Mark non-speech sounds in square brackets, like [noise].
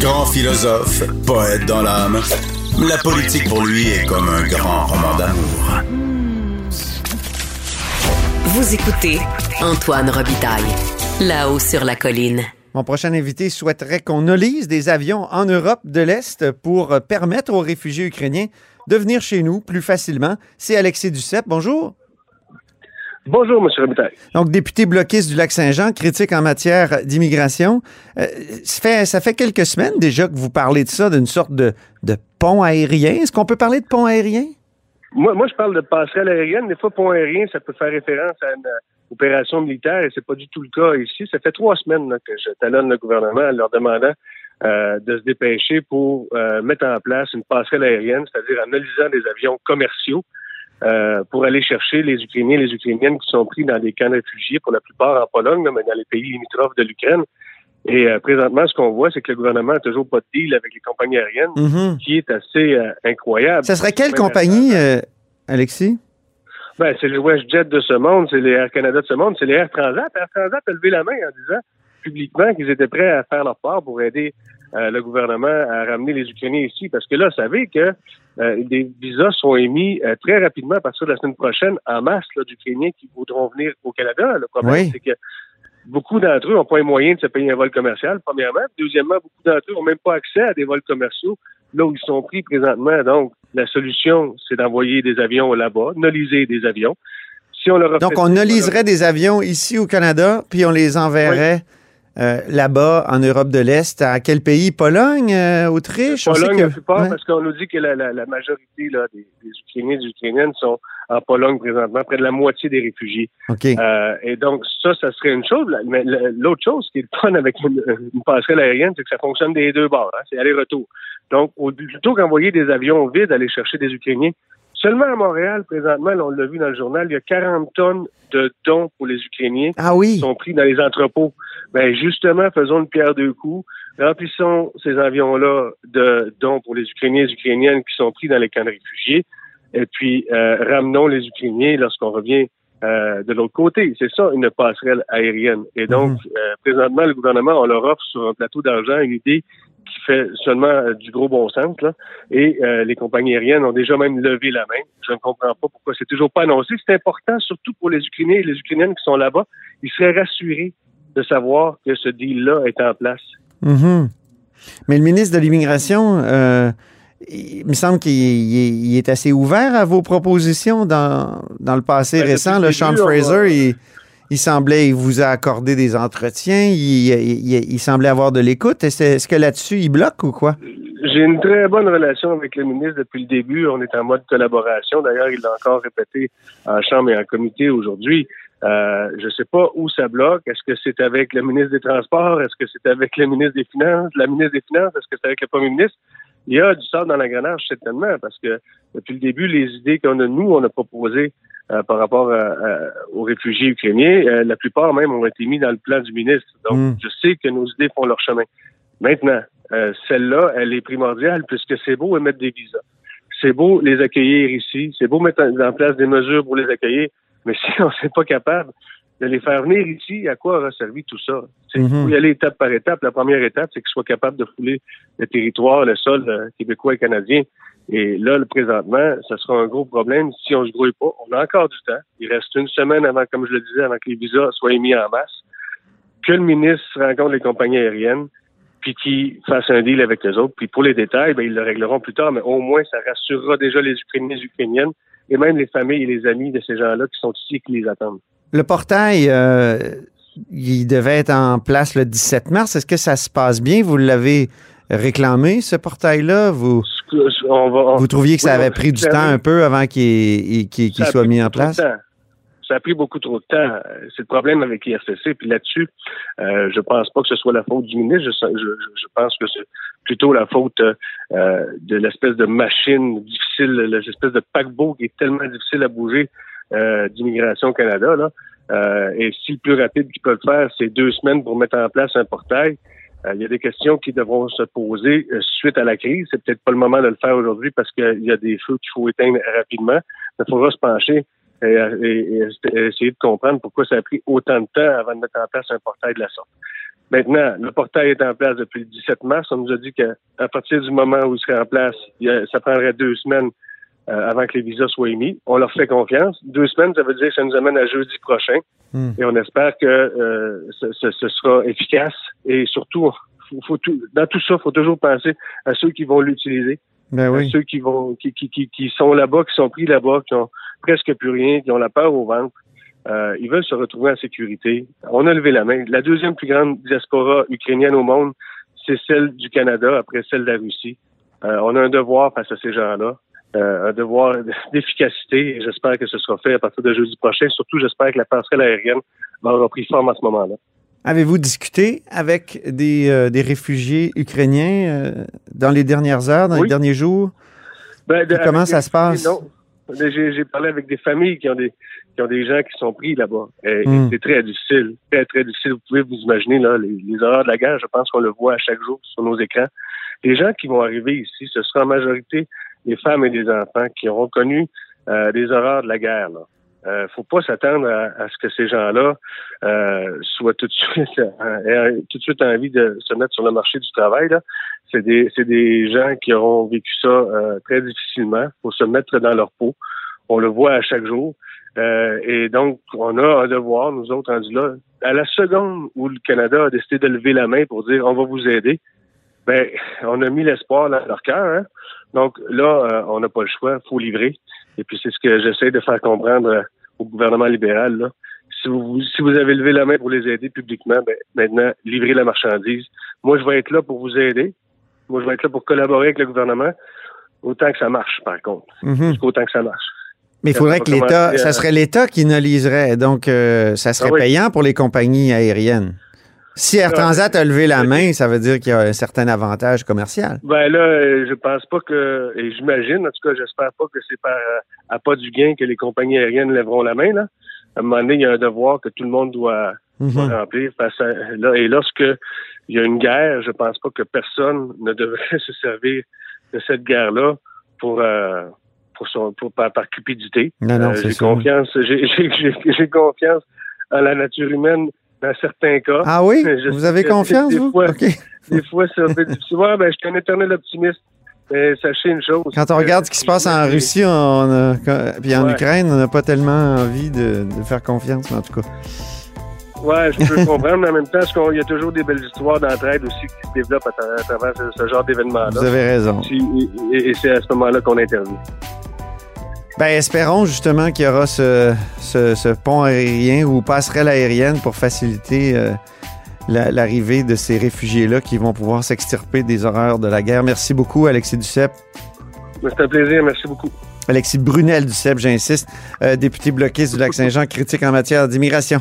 Grand philosophe, poète dans l'âme, la politique pour lui est comme un grand roman d'amour. Vous écoutez Antoine Robitaille, là-haut sur la colline. Mon prochain invité souhaiterait qu'on lise des avions en Europe de l'Est pour permettre aux réfugiés ukrainiens de venir chez nous plus facilement. C'est Alexis Duceppe. Bonjour. Bonjour, M. Robitaille. Donc, député bloquiste du Lac-Saint-Jean, critique en matière d'immigration. Euh, ça, fait, ça fait quelques semaines déjà que vous parlez de ça, d'une sorte de, de pont aérien. Est-ce qu'on peut parler de pont aérien? Moi, moi, je parle de passerelle aérienne. Des fois, pont aérien, ça peut faire référence à une opération militaire et c'est pas du tout le cas ici. Ça fait trois semaines que je talonne le gouvernement en leur demandant euh, de se dépêcher pour euh, mettre en place une passerelle aérienne, c'est-à-dire en analysant des avions commerciaux euh, pour aller chercher les Ukrainiens et les Ukrainiennes qui sont pris dans des camps de réfugiés, pour la plupart en Pologne, mais dans les pays limitrophes de l'Ukraine. Et euh, présentement, ce qu'on voit, c'est que le gouvernement n'a toujours pas de deal avec les compagnies aériennes, Mhm. qui est assez euh, incroyable. Ça serait quelle compagnie, Alexis? Ben, c'est les WestJet de ce monde, c'est les Air Canada de ce monde, c'est les Air Transat. Air Transat a levé la main en disant publiquement qu'ils étaient prêts à faire leur part pour aider euh, le gouvernement à ramener les Ukrainiens ici. Parce que là, vous savez que euh, des visas sont émis euh, très rapidement à partir de la semaine prochaine en masse d'Ukrainiens qui voudront venir au Canada. Le problème, Oui. c'est que beaucoup d'entre eux n'ont pas les moyens de se payer un vol commercial, premièrement. Deuxièmement, beaucoup d'entre eux n'ont même pas accès à des vols commerciaux là où ils sont pris présentement. Donc, la solution, c'est d'envoyer des avions là-bas, noliser des avions. Si on leur Donc, on liserait des avions ici au Canada, puis on les enverrait euh, là-bas, en Europe de l'Est. À quel pays? Pologne, euh, Autriche? Pologne, que- la plupart, Ouais. parce qu'on nous dit que la, la, la majorité là, des, des Ukrainiens et des Ukrainiennes sont en Pologne présentement, près de la moitié des réfugiés. OK. Euh, et donc, ça, ça serait une chose. Mais l'autre chose qui est fun avec une, une passerelle aérienne, c'est que ça fonctionne des deux bords. Hein, c'est aller-retour. Donc, au, plutôt qu'envoyer des avions vides aller chercher des Ukrainiens, seulement à Montréal, présentement, là, on l'a vu dans le journal, il y a 40 tonnes de dons pour les Ukrainiens Ah oui. qui sont pris dans les entrepôts. Ben justement, faisons une pierre deux coups. Remplissons ces avions-là de dons pour les Ukrainiens et les Ukrainiennes qui sont pris dans les camps de réfugiés. Et puis, euh, ramenons les Ukrainiens lorsqu'on revient euh, de l'autre côté. C'est ça, une passerelle aérienne. Et donc, euh, présentement, le gouvernement, on leur offre sur un plateau d'argent une idée qui fait seulement euh, du gros bon sens. Là. Et euh, les compagnies aériennes ont déjà même levé la main. Je ne comprends pas pourquoi c'est toujours pas annoncé. C'est important, surtout pour les Ukrainiens et les Ukrainiennes qui sont là-bas. Ils seraient rassurés de savoir que ce deal-là est en place. Mhm. Mais le ministre de l'Immigration, euh, il me semble qu'il il est, il est assez ouvert à vos propositions dans, dans le passé Ben, récent. Le Sean Fraser, va- il, il semblait, il vous a accordé des entretiens, il, semblait avoir de l'écoute. Est-ce est-ce que là-dessus, il bloque ou quoi? J'ai une très bonne relation avec le ministre depuis le début. On est en mode collaboration. D'ailleurs, il l'a encore répété en chambre et en comité aujourd'hui. Euh, je ne sais pas où ça bloque. Est-ce que c'est avec le ministre des Transports? Est-ce que c'est avec le ministre des Finances? La ministre des Finances? Est-ce que c'est avec le premier ministre? Il y a du sort dans l'engrenage, certainement, parce que depuis le début, les idées qu'on a, nous, on a proposées euh, par rapport à- à- aux réfugiés ukrainiens, euh, la plupart même ont été mis dans le plan du ministre. Donc, Mm. je sais que nos idées font leur chemin. Maintenant, euh, celle-là, elle est primordiale puisque c'est beau émettre des visas. C'est beau les accueillir ici. C'est beau mettre en en place des mesures pour les accueillir. Mais [laughs] si on n'est pas capable de les faire venir ici, à quoi aura servi tout ça? C'est Mhm. Il faut y aller étape par étape. La première étape, c'est qu'ils soient capables de fouler le territoire, le sol euh, québécois et canadien. Et là, le présentement, ça sera un gros problème si on se grouille pas. On a encore du temps. Il reste une semaine avant, comme je le disais, avant que les visas soient émis en masse. Que le ministre rencontre les compagnies aériennes, puis qu'ils fassent un deal avec les autres. Puis pour les détails, ben, ils le régleront plus tard, mais au moins, ça rassurera déjà les Ukrainiens et les Ukrainiennes et même les familles et les amis de ces gens-là qui sont ici et qui les attendent. Le portail, euh, il devait être en place le 17 mars. Est-ce que ça se passe bien? Vous l'avez réclamé, ce portail-là? Vous, On va, on- vous trouviez que ça avait pris du temps un peu avant qu'il soit mis en place? Ça a pris beaucoup trop de temps. Euh, C'est le problème avec l'IRCC. Puis là-dessus, euh, je pense pas que ce soit la faute du ministre. Je, je, je pense que c'est plutôt la faute euh, de l'espèce de machine difficile, l'espèce de paquebot qui est tellement difficile à bouger euh, d'immigration au Canada. Là. Euh, et si le plus rapide qu'ils peuvent faire, c'est deux semaines pour mettre en place un portail, euh, il y a des questions qui devront se poser euh, suite à la crise. C'est peut-être pas le moment de le faire aujourd'hui parce qu'il y a des feux qu'il faut éteindre rapidement. Il faudra se pencher et, et- et essayer de comprendre pourquoi ça a pris autant de temps avant de mettre en place un portail de la sorte. Maintenant, le portail est en place depuis le 17 mars. On nous a dit qu'à partir du moment où il serait en place, ça prendrait deux semaines euh, avant que les visas soient émis. On leur fait confiance. Deux semaines, ça veut dire que ça nous amène à jeudi prochain. Hmm. Et on espère que euh, ce, sera efficace. Et surtout, faut, dans tout ça, il faut toujours penser à ceux qui vont l'utiliser. Ben oui. À ceux qui vont qui, qui, qui, qui sont là-bas, qui sont pris là-bas, qui ont presque plus rien, qui ont la peur au ventre. Euh, ils veulent se retrouver en sécurité. On a levé la main. La deuxième plus grande diaspora ukrainienne au monde, c'est celle du Canada, après celle de la Russie. Euh, on a un devoir face à ces gens-là, un devoir d'efficacité, j'espère que ce sera fait à partir de jeudi prochain. Surtout, j'espère que la passerelle aérienne va avoir pris forme à ce moment-là. Avez-vous discuté avec des, des réfugiés ukrainiens dans les dernières heures, dans les derniers jours? Ben, comment ça se passe? Non. J'ai parlé avec des familles qui ont des qui ont des gens qui sont pris là-bas. Hmm. C'est très difficile, très très difficile. Vous pouvez vous imaginer là les, les horreurs de la guerre. Je pense qu'on le voit à chaque jour sur nos écrans. Les gens qui vont arriver ici, ce sera en majorité des femmes et des enfants qui auront connu euh, des horreurs de la guerre. Là. Euh, faut pas s'attendre à, ce que ces gens-là euh, soient tout de suite [laughs] euh, tout de suite envie de se mettre sur le marché du travail. C'est des c'est des gens qui auront vécu ça euh, très difficilement. Faut se mettre dans leur peau. On le voit à chaque jour. Euh, et donc, on a un devoir, nous autres, rendus là. À la seconde où le Canada a décidé de lever la main pour dire on va vous aider, ben, on a mis l'espoir dans leur cœur. Hein? Donc là, euh, on n'a pas le choix, faut livrer. Et puis c'est ce que j'essaie de faire comprendre euh, au gouvernement libéral. Là. Si vous si vous avez levé la main pour les aider publiquement, ben, maintenant, livrez la marchandise. Moi, je vais être là pour vous aider. Moi, je vais être là pour collaborer avec le gouvernement, autant que ça marche, par contre. Mm Autant que ça marche. Mais il faudrait que l'État, ça serait l'État qui ne liserait. Donc, euh, ça serait ah payant pour les compagnies aériennes. Si Air Transat a levé la main, ça veut dire qu'il y a un certain avantage commercial. Ben là, je pense pas que, et j'imagine, en tout cas, j'espère pas que c'est par euh, à pas du gain que les compagnies aériennes lèveront la main. Là. À un moment donné, il y a un devoir que tout le monde doit, mhm. remplir. là, et lorsque il y a une guerre, je pense pas que personne ne devrait [laughs] se servir de cette guerre-là pour euh, pour, son, pour par, cupidité. Non, j'ai confiance, [laughs] j'ai confiance en la nature humaine dans certains cas. Ah oui? vous avez confiance, des vous? Fois, [laughs] Des fois, c'est un peu difficile. Ouais, ben, je suis un éternel optimiste. Mais sachez une chose. Quand on regarde ce qui se passe en Russie on puis en Ukraine, on n'a pas tellement envie de, de, faire confiance, mais en tout cas. Ouais, je peux [laughs] comprendre, mais en même temps, il y a toujours des belles histoires d'entraide aussi qui se développent à, travers ce, genre d'événement-là. Vous avez raison. Et, c'est à ce moment-là qu'on intervient. Ben, espérons justement qu'il y aura ce, ce, pont aérien ou passerelle aérienne pour faciliter euh, l'arrivée de ces réfugiés-là qui vont pouvoir s'extirper des horreurs de la guerre. Merci beaucoup, Alexis Duceppe. C'est un plaisir. Merci beaucoup. Alexis Brunel Duceppe, j'insiste, euh, député bloquiste du Lac-Saint-Jean, critique en matière d'immigration.